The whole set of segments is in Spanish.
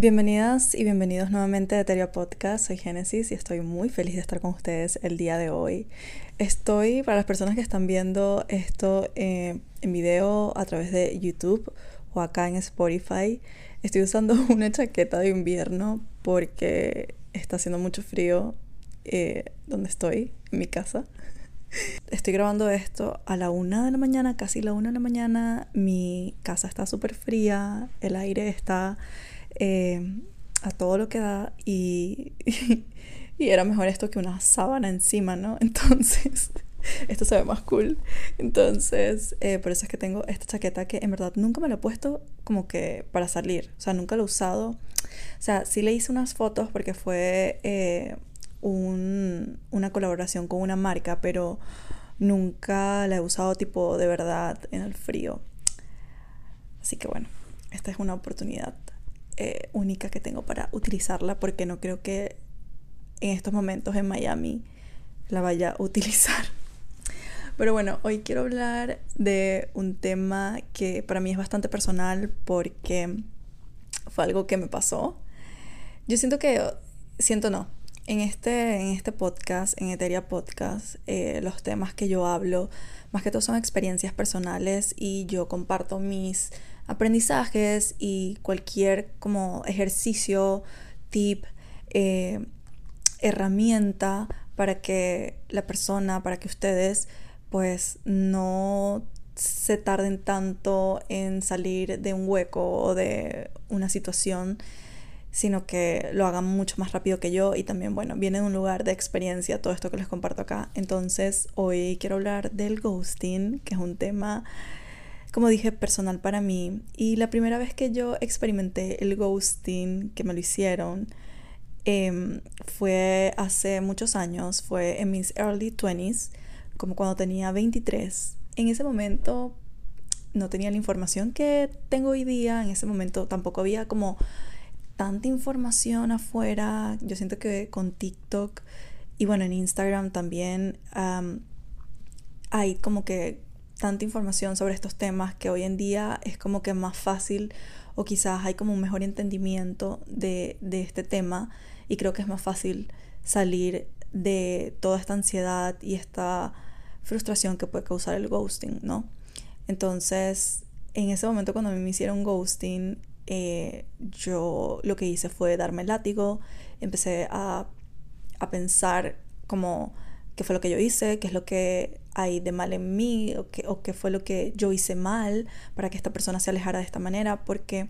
Bienvenidas y bienvenidos nuevamente a Eteria Podcast. Soy Génesis y estoy muy feliz de estar con ustedes el día de hoy. Estoy, para las personas que están viendo esto eh, en video a través de YouTube o acá en Spotify, estoy usando una chaqueta de invierno porque está haciendo mucho frío eh, donde estoy, en mi casa. Estoy grabando esto a la una de la mañana, casi la una de la mañana. Mi casa está súper fría, el aire está eh, a todo lo que da y, y era mejor esto que una sábana encima, ¿no? Entonces, esto se ve más cool. Entonces, eh, por eso es que tengo esta chaqueta que en verdad nunca me la he puesto como que para salir. O sea, nunca la he usado. O sea, sí le hice unas fotos porque fue eh, un, una colaboración con una marca, pero nunca la he usado tipo de verdad en el frío. Así que bueno, esta es una oportunidad eh, única que tengo para utilizarla porque no creo que en estos momentos en Miami la vaya a utilizar. Pero bueno, hoy quiero hablar de un tema que para mí es bastante personal porque fue algo que me pasó. Yo siento que, siento no, en este, en este podcast, en Eteria Podcast, eh, los temas que yo hablo, más que todo son experiencias personales y yo comparto mis aprendizajes y cualquier como ejercicio, tip, eh, herramienta para que la persona, para que ustedes pues no se tarden tanto en salir de un hueco o de una situación, sino que lo hagan mucho más rápido que yo y también, bueno, viene de un lugar de experiencia todo esto que les comparto acá. Entonces, hoy quiero hablar del ghosting, que es un tema como dije, personal para mí. Y la primera vez que yo experimenté el ghosting, que me lo hicieron, em, fue hace muchos años, fue en mis early 20s, como cuando tenía 23. En ese momento no tenía la información que tengo hoy día, en ese momento tampoco había como tanta información afuera. Yo siento que con TikTok y bueno, en Instagram también hay como que tanta información sobre estos temas que hoy en día es como que más fácil o quizás hay como un mejor entendimiento de, este tema y creo que es más fácil salir de toda esta ansiedad y esta frustración que puede causar el ghosting, ¿no? Entonces, en ese momento cuando me hicieron ghosting, eh, yo lo que hice fue darme el látigo, empecé a, a pensar como qué fue lo que yo hice, qué es lo que hay de mal en mí o qué, fue lo que yo hice mal para que esta persona se alejara de esta manera, porque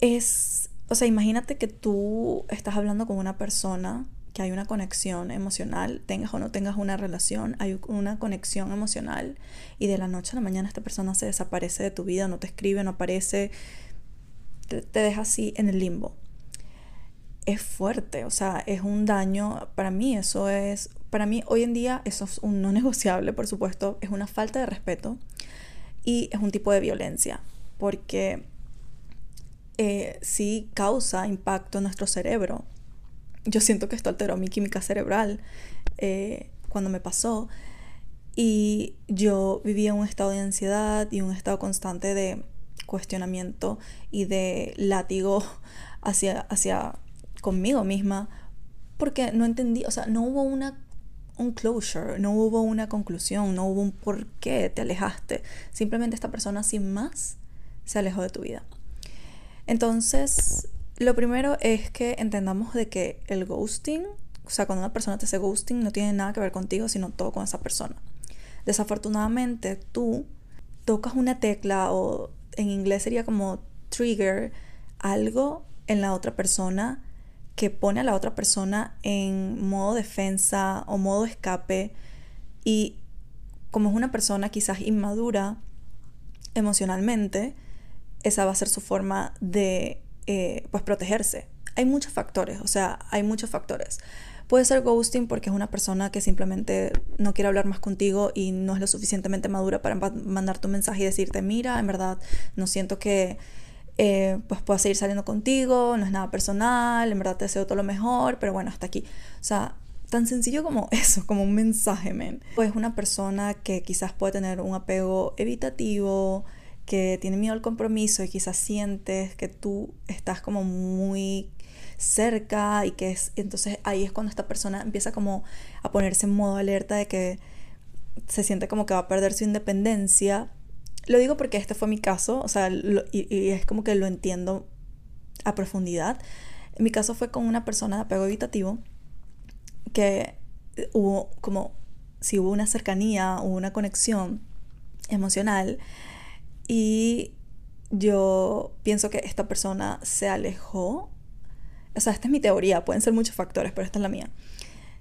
es, o sea, imagínate que tú estás hablando con una persona que hay una conexión emocional, tengas o no tengas una relación, hay una conexión emocional y de la noche a la mañana esta persona se desaparece de tu vida, no te escribe, no aparece, te, te deja así en el limbo. Es fuerte, o sea, es un daño, para mí eso es para mí hoy en día eso es un no negociable, por supuesto, es una falta de respeto y es un tipo de violencia, porque eh, sí causa impacto en nuestro cerebro. Yo siento que esto alteró mi química cerebral eh, cuando me pasó y yo vivía un estado de ansiedad y un estado constante de cuestionamiento y de látigo hacia, hacia conmigo misma porque no entendí, o sea, no hubo una un closure, no hubo una conclusión, no hubo un por qué te alejaste. Simplemente esta persona sin más se alejó de tu vida. Entonces, lo primero es que entendamos de que el ghosting, o sea, cuando una persona te hace ghosting, no tiene nada que ver contigo, sino todo con esa persona. Desafortunadamente, tú tocas una tecla o en inglés sería como trigger, algo en la otra persona que pone a la otra persona en modo defensa o modo escape y como es una persona quizás inmadura emocionalmente, esa va a ser su forma de eh, pues protegerse. Hay muchos factores, o sea, hay muchos factores. Puede ser ghosting porque es una persona que simplemente no quiere hablar más contigo y no es lo suficientemente madura para mandar tu mensaje y decirte, mira, en verdad no siento que eh, pues puedo seguir saliendo contigo, no es nada personal, en verdad te deseo todo lo mejor, pero bueno, hasta aquí. O sea, tan sencillo como eso, como un mensaje, men. Pues una persona que quizás puede tener un apego evitativo, que tiene miedo al compromiso y quizás sientes que tú estás como muy cerca y que es entonces ahí es cuando esta persona empieza como a ponerse en modo alerta de que se siente como que va a perder su independencia. Lo digo porque este fue mi caso, o sea, y, es como que lo entiendo a profundidad. Mi caso fue con una persona de apego evitativo que hubo como si hubo una cercanía, hubo una conexión emocional y yo pienso que esta persona se alejó o sea, esta es mi teoría, pueden ser muchos factores, pero esta es la mía.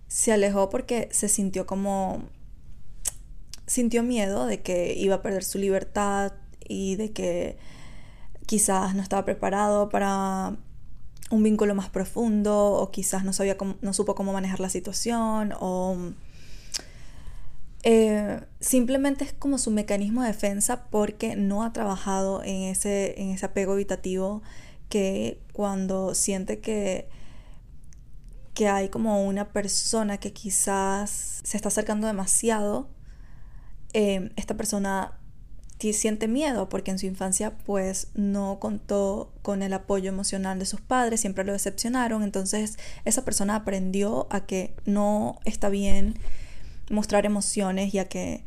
Se alejó porque se sintió como, sintió miedo de que iba a perder su libertad y de que quizás no estaba preparado para un vínculo más profundo o quizás no, sabía no supo cómo manejar la situación o eh, simplemente es como su mecanismo de defensa porque no ha trabajado en ese, en ese apego evitativo que cuando siente que, que hay como una persona que quizás se está acercando demasiado, eh, esta persona siente miedo porque en su infancia pues no contó con el apoyo emocional de sus padres, siempre lo decepcionaron, entonces esa persona aprendió a que no está bien mostrar emociones y a que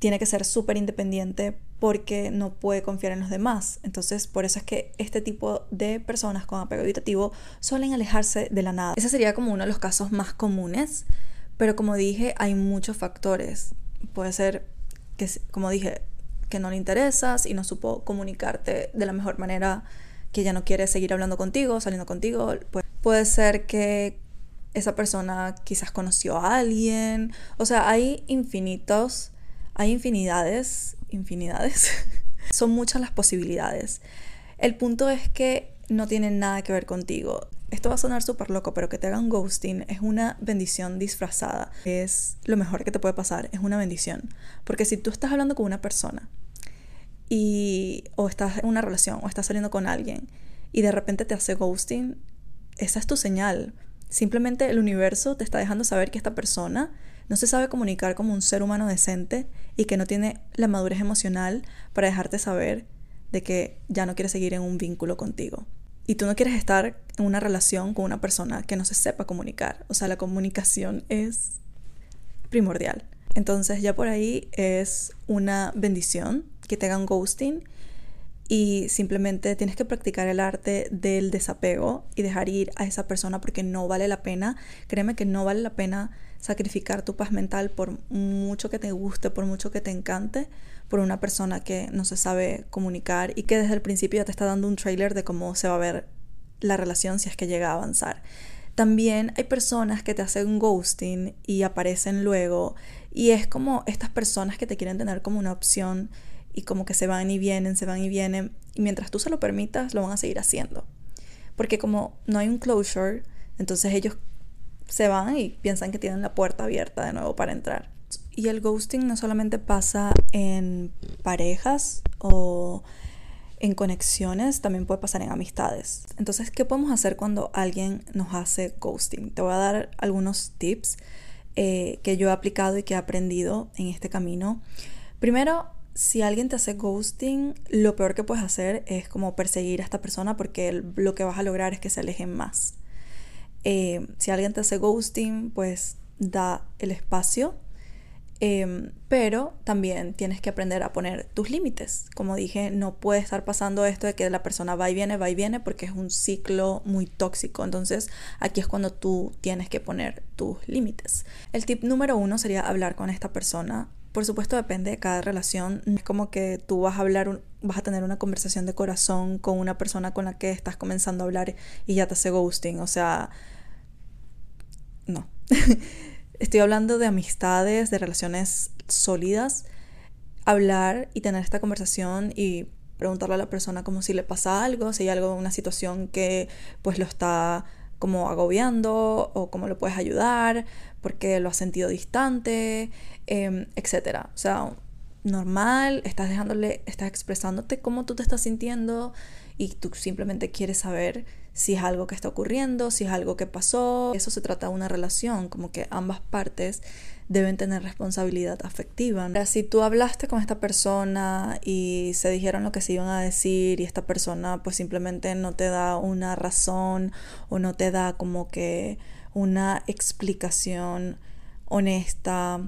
tiene que ser súper independiente porque no puede confiar en los demás. Entonces, por eso es que este tipo de personas con apego evitativo suelen alejarse de la nada. Ese sería como uno de los casos más comunes, pero como dije, hay muchos factores. Puede ser que, como dije, que no le interesas y no supo comunicarte de la mejor manera, que ya no quiere seguir hablando contigo, saliendo contigo. puede ser que esa persona quizás conoció a alguien. O sea, hay infinitos hay infinidades, infinidades. Son muchas las posibilidades. El punto es que no tienen nada que ver contigo. Esto va a sonar súper loco, pero que te hagan ghosting es una bendición disfrazada. Es lo mejor que te puede pasar, es una bendición. Porque si tú estás hablando con una persona y o estás en una relación o estás saliendo con alguien y de repente te hace ghosting, esa es tu señal. Simplemente el universo te está dejando saber que esta persona no se sabe comunicar como un ser humano decente y que no tiene la madurez emocional para dejarte saber de que ya no quiere seguir en un vínculo contigo. Y tú no quieres estar en una relación con una persona que no se sepa comunicar. O sea, la comunicación es primordial. Entonces ya por ahí es una bendición que te hagan ghosting y simplemente tienes que practicar el arte del desapego y dejar ir a esa persona porque no vale la pena. Créeme que no vale la pena sacrificar tu paz mental por mucho que te guste, por mucho que te encante, por una persona que no se sabe comunicar y que desde el principio ya te está dando un trailer de cómo se va a ver la relación si es que llega a avanzar. También hay personas que te hacen ghosting y aparecen luego y es como estas personas que te quieren tener como una opción y como que se van y vienen, se van y vienen y mientras tú se lo permitas lo van a seguir haciendo. Porque como no hay un closure, entonces ellos se van y piensan que tienen la puerta abierta de nuevo para entrar. Y el ghosting no solamente pasa en parejas o en conexiones, también puede pasar en amistades. Entonces, ¿qué podemos hacer cuando alguien nos hace ghosting? Te voy a dar algunos tips eh, que yo he aplicado y que he aprendido en este camino. Primero, si alguien te hace ghosting, lo peor que puedes hacer es como perseguir a esta persona porque lo que vas a lograr es que se alejen más. Eh, si alguien te hace ghosting, pues da el espacio. Em, pero también tienes que aprender a poner tus límites. Como dije, no puede estar pasando esto de que la persona va y viene, va y viene, porque es un ciclo muy tóxico. Entonces aquí es cuando tú tienes que poner tus límites. El tip número uno sería hablar con esta persona. Por supuesto depende de cada relación. Es como que tú vas a hablar, vas a tener una conversación de corazón con una persona con la que estás comenzando a hablar y ya te hace ghosting. O sea, no. Estoy hablando de amistades, de relaciones sólidas. Hablar y tener esta conversación y preguntarle a la persona como si le pasa algo, si hay algo, una situación que pues lo está como agobiando o cómo lo puedes ayudar, porque lo has sentido distante, eh, etc. O sea, normal, estás dejándole, estás expresándote cómo tú te estás sintiendo y tú simplemente quieres saber si es algo que está ocurriendo, si es algo que pasó. Eso se trata de una relación, como que ambas partes deben tener responsabilidad afectiva. si tú hablaste con esta persona y se dijeron lo que se iban a decir y esta persona pues simplemente no te da una razón o no te da como que una explicación honesta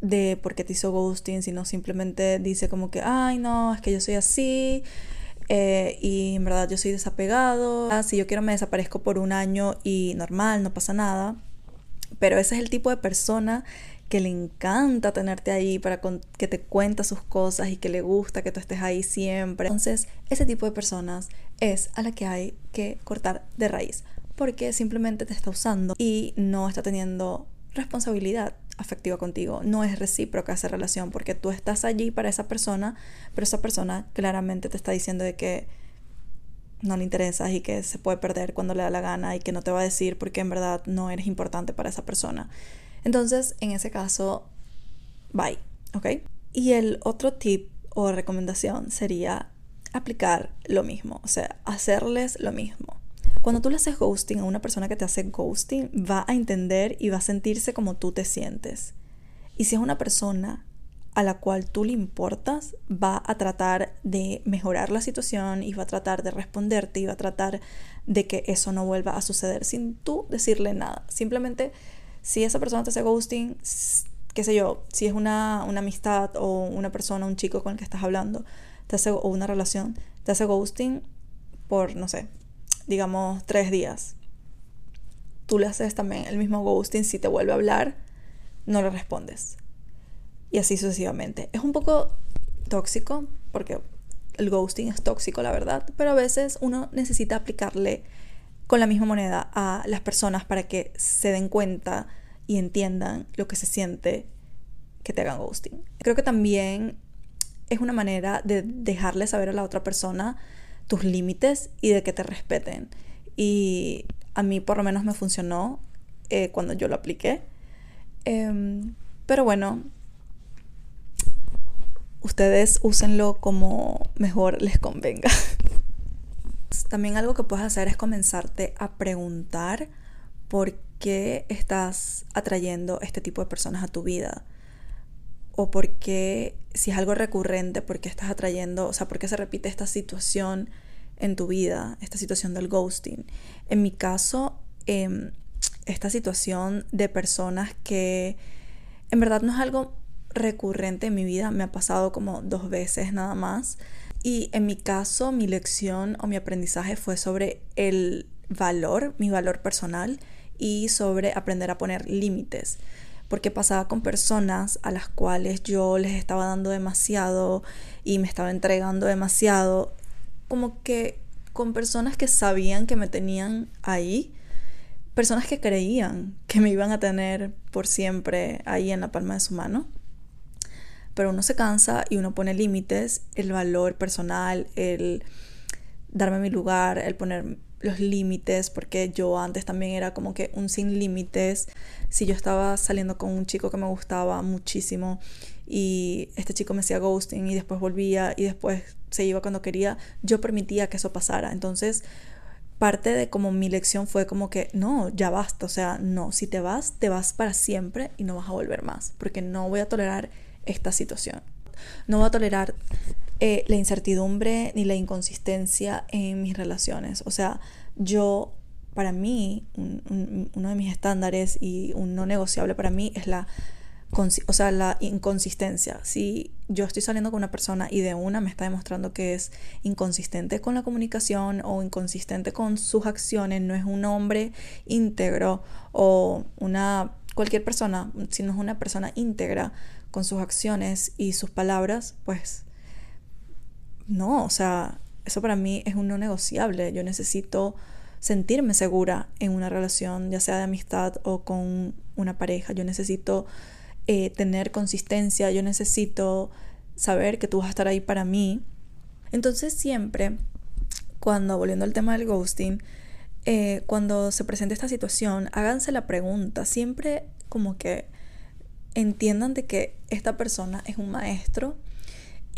de por qué te hizo ghosting, sino simplemente dice como que, ay no, es que yo soy así, eh, y en verdad yo soy desapegado. Ah, si yo quiero me desaparezco por un año y normal, no pasa nada. Pero ese es el tipo de persona que le encanta tenerte ahí para que te cuenta sus cosas y que le gusta que tú estés ahí siempre. Entonces, ese tipo de personas es a la que hay que cortar de raíz porque simplemente te está usando y no está teniendo responsabilidad afectiva contigo. No es recíproca esa relación porque tú estás allí para esa persona, pero esa persona claramente te está diciendo de que no le interesas y que se puede perder cuando le da la gana y que no te va a decir porque en verdad no eres importante para esa persona. Entonces, en ese caso, bye, ¿ok? Y el otro tip o recomendación sería aplicar lo mismo, o sea, hacerles lo mismo. Cuando tú le haces ghosting a una persona que te hace ghosting, va a entender y va a sentirse como tú te sientes. Y si es una persona a la cual tú le importas, va a tratar de mejorar la situación y va a tratar de responderte y va a tratar de que eso no vuelva a suceder sin tú decirle nada. Simplemente, si esa persona te hace ghosting, qué sé yo, si es una, una amistad o una persona, un chico con el que estás hablando, te hace, o una relación, te hace ghosting por, no sé, digamos, tres días. Tú le haces también el mismo ghosting, si te vuelve a hablar, no le respondes. Y así sucesivamente. Es un poco tóxico, porque el ghosting es tóxico, la verdad, pero a veces uno necesita aplicarle con la misma moneda a las personas para que se den cuenta y entiendan lo que se siente que te hagan ghosting. Creo que también es una manera de dejarle saber a la otra persona tus límites y de que te respeten. Y a mí por lo menos me funcionó eh, cuando yo lo apliqué. Em, pero bueno, ustedes úsenlo como mejor les convenga. También algo que puedes hacer es comenzarte a preguntar por qué estás atrayendo este tipo de personas a tu vida. O por qué, si es algo recurrente, por qué estás atrayendo, o sea, por qué se repite esta situación en tu vida, esta situación del ghosting. En mi caso, em, esta situación de personas que en verdad no es algo recurrente en mi vida, me ha pasado como dos veces nada más. Y en mi caso, mi lección o mi aprendizaje fue sobre el valor, mi valor personal y sobre aprender a poner límites. Porque pasaba con personas a las cuales yo les estaba dando demasiado y me estaba entregando demasiado como que con personas que sabían que me tenían ahí, personas que creían que me iban a tener por siempre ahí en la palma de su mano. Pero uno se cansa y uno pone límites, el valor personal, el darme mi lugar, el poner los límites, porque yo antes también era como que un sin límites. Si yo estaba saliendo con un chico que me gustaba muchísimo y este chico me hacía ghosting y después volvía y después se iba cuando quería, yo permitía que eso pasara. Entonces, parte de como mi lección fue como que no, ya basta, o sea, no, si te vas, te vas para siempre y no vas a volver más, porque no voy a tolerar esta situación. No voy a tolerar eh, la incertidumbre ni la inconsistencia en mis relaciones. O sea, yo, para mí, uno de mis estándares y un no negociable para mí es la o sea, la inconsistencia. Si yo estoy saliendo con una persona y de una me está demostrando que es inconsistente con la comunicación o inconsistente con sus acciones, no es un hombre íntegro o una cualquier persona, si no es una persona íntegra con sus acciones y sus palabras, pues no, o sea, eso para mí es un no negociable. Yo necesito sentirme segura en una relación, ya sea de amistad o con una pareja. Yo necesito eh, tener consistencia, yo necesito saber que tú vas a estar ahí para mí. Entonces siempre, cuando, volviendo al tema del ghosting, eh, cuando se presente esta situación, háganse la pregunta, siempre como que entiendan de que esta persona es un maestro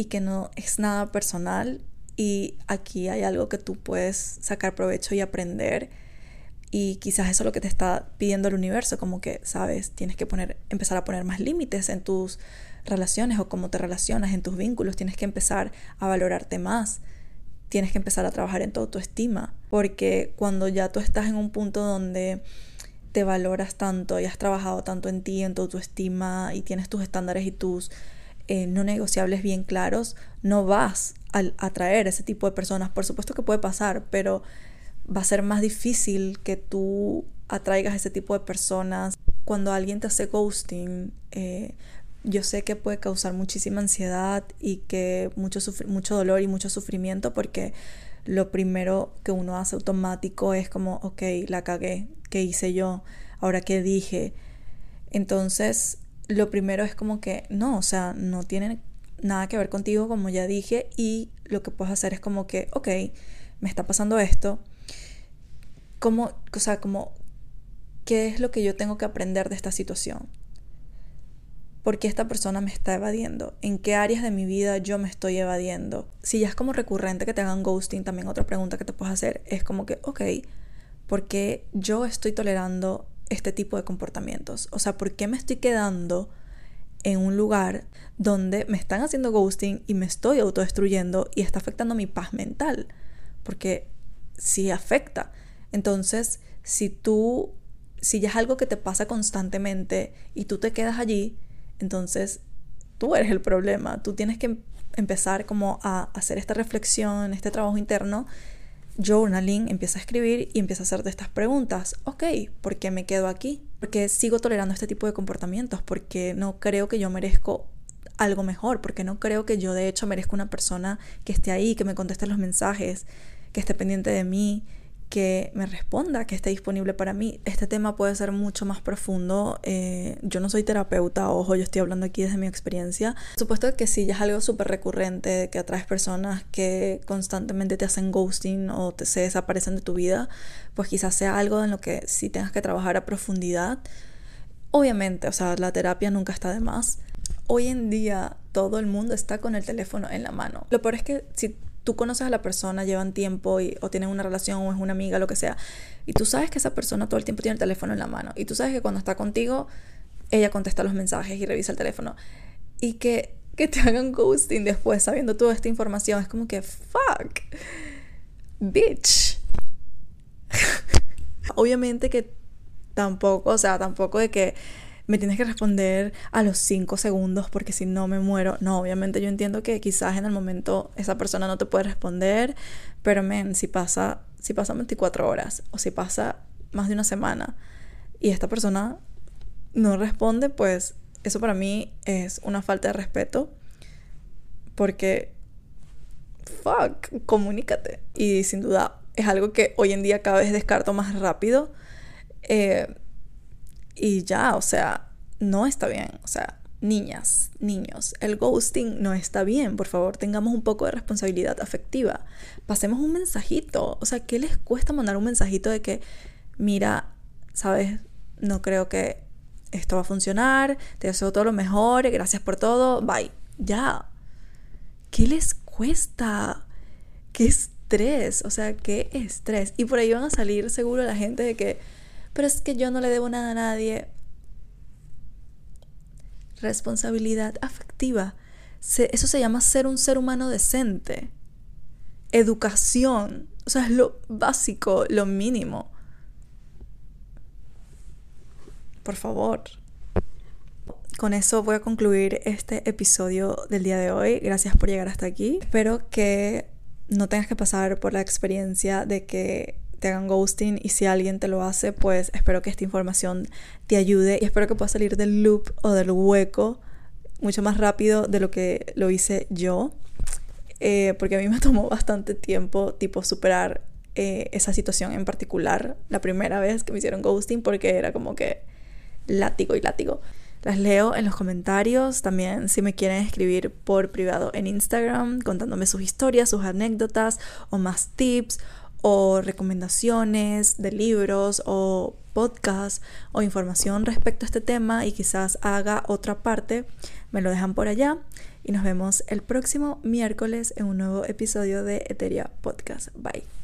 y que no es nada personal y aquí hay algo que tú puedes sacar provecho y aprender Y quizás eso es lo que te está pidiendo el universo, como que, sabes, tienes que poner, empezar a poner más límites en tus relaciones o cómo te relacionas en tus vínculos, tienes que empezar a valorarte más, tienes que empezar a trabajar en tu autoestima, porque cuando ya tú estás en un punto donde te valoras tanto y has trabajado tanto en ti, en tu autoestima y tienes tus estándares y tus eh, no negociables bien claros, no vas a atraer ese tipo de personas. Por supuesto que puede pasar, pero va a ser más difícil que tú atraigas ese tipo de personas. Cuando alguien te hace ghosting, eh, yo sé que puede causar muchísima ansiedad y que mucho, mucho dolor y mucho sufrimiento porque lo primero que uno hace automático es como, ok, la cagué, ¿qué hice yo? Ahora qué dije. Entonces, lo primero es como que no, o sea, no tiene nada que ver contigo, como ya dije, y lo que puedes hacer es como que, ok, me está pasando esto, ¿cómo, o sea, como, qué es lo que yo tengo que aprender de esta situación? ¿Por qué esta persona me está evadiendo? ¿En qué áreas de mi vida yo me estoy evadiendo? Si ya es como recurrente que te hagan ghosting, también otra pregunta que te puedes hacer es como que, ok, ¿por qué yo estoy tolerando este tipo de comportamientos? O sea, ¿por qué me estoy quedando en un lugar donde me están haciendo ghosting y me estoy autodestruyendo y está afectando mi paz mental? Porque sí afecta. Entonces, si tú, si ya es algo que te pasa constantemente y tú te quedas allí, entonces, tú eres el problema. Tú tienes que empezar como a hacer esta reflexión, este trabajo interno. Journaling, empieza a escribir y empieza a hacerte estas preguntas. Ok, ¿por qué me quedo aquí? ¿Por qué sigo tolerando este tipo de comportamientos? Porque no creo que yo merezco algo mejor, porque no creo que yo de hecho merezco una persona que esté ahí, que me conteste los mensajes, que esté pendiente de mí, que me responda, que esté disponible para mí. Este tema puede ser mucho más profundo. Eh, yo no soy terapeuta, ojo, yo estoy hablando aquí desde mi experiencia. Supuesto que si ya es algo súper recurrente, que atraes personas que constantemente te hacen ghosting o te, se desaparecen de tu vida, pues quizás sea algo en lo que sí tengas que trabajar a profundidad. Obviamente, o sea, la terapia nunca está de más. Hoy en día todo el mundo está con el teléfono en la mano. Lo peor es que si tú conoces a la persona, llevan tiempo y, o tienen una relación o es una amiga, lo que sea, y tú sabes que esa persona todo el tiempo tiene el teléfono en la mano y tú sabes que cuando está contigo, ella contesta los mensajes y revisa el teléfono y que, que te hagan ghosting después sabiendo toda esta información es como que, fuck, bitch. Obviamente que tampoco, o sea, tampoco de que me tienes que responder a los 5 segundos porque si no me muero. No, obviamente yo entiendo que quizás en el momento esa persona no te puede responder, pero men, si pasa, si pasa 24 horas o si pasa más de una semana y esta persona no responde, pues eso para mí es una falta de respeto porque fuck, comunícate. Y sin duda es algo que hoy en día cada vez descarto más rápido. Eh, y ya, o sea, no está bien. O sea, niñas, niños, el ghosting no está bien. Por favor, tengamos un poco de responsabilidad afectiva. Pasemos un mensajito. O sea, ¿qué les cuesta mandar un mensajito de que, mira, sabes, no creo que esto va a funcionar, te deseo todo lo mejor, gracias por todo, bye. Ya. ¿Qué les cuesta? ¿Qué estrés? O sea, qué estrés. Y por ahí van a salir seguro la gente de que pero es que yo no le debo nada a nadie. Responsabilidad afectiva. eso se llama ser un ser humano decente. Educación. O sea, es lo básico, lo mínimo. Por favor. Con eso voy a concluir este episodio del día de hoy. Gracias por llegar hasta aquí. Espero que no tengas que pasar por la experiencia de que te hagan ghosting y si alguien te lo hace, pues espero que esta información te ayude y espero que puedas salir del loop o del hueco mucho más rápido de lo que lo hice yo. Eh, porque a mí me tomó bastante tiempo tipo superar eh, esa situación en particular la primera vez que me hicieron ghosting porque era como que látigo y látigo. Las leo en los comentarios, también si me quieren escribir por privado en Instagram contándome sus historias, sus anécdotas o más tips o recomendaciones de libros o podcasts o información respecto a este tema y quizás haga otra parte, me lo dejan por allá y nos vemos el próximo miércoles en un nuevo episodio de Eteria Podcast. Bye.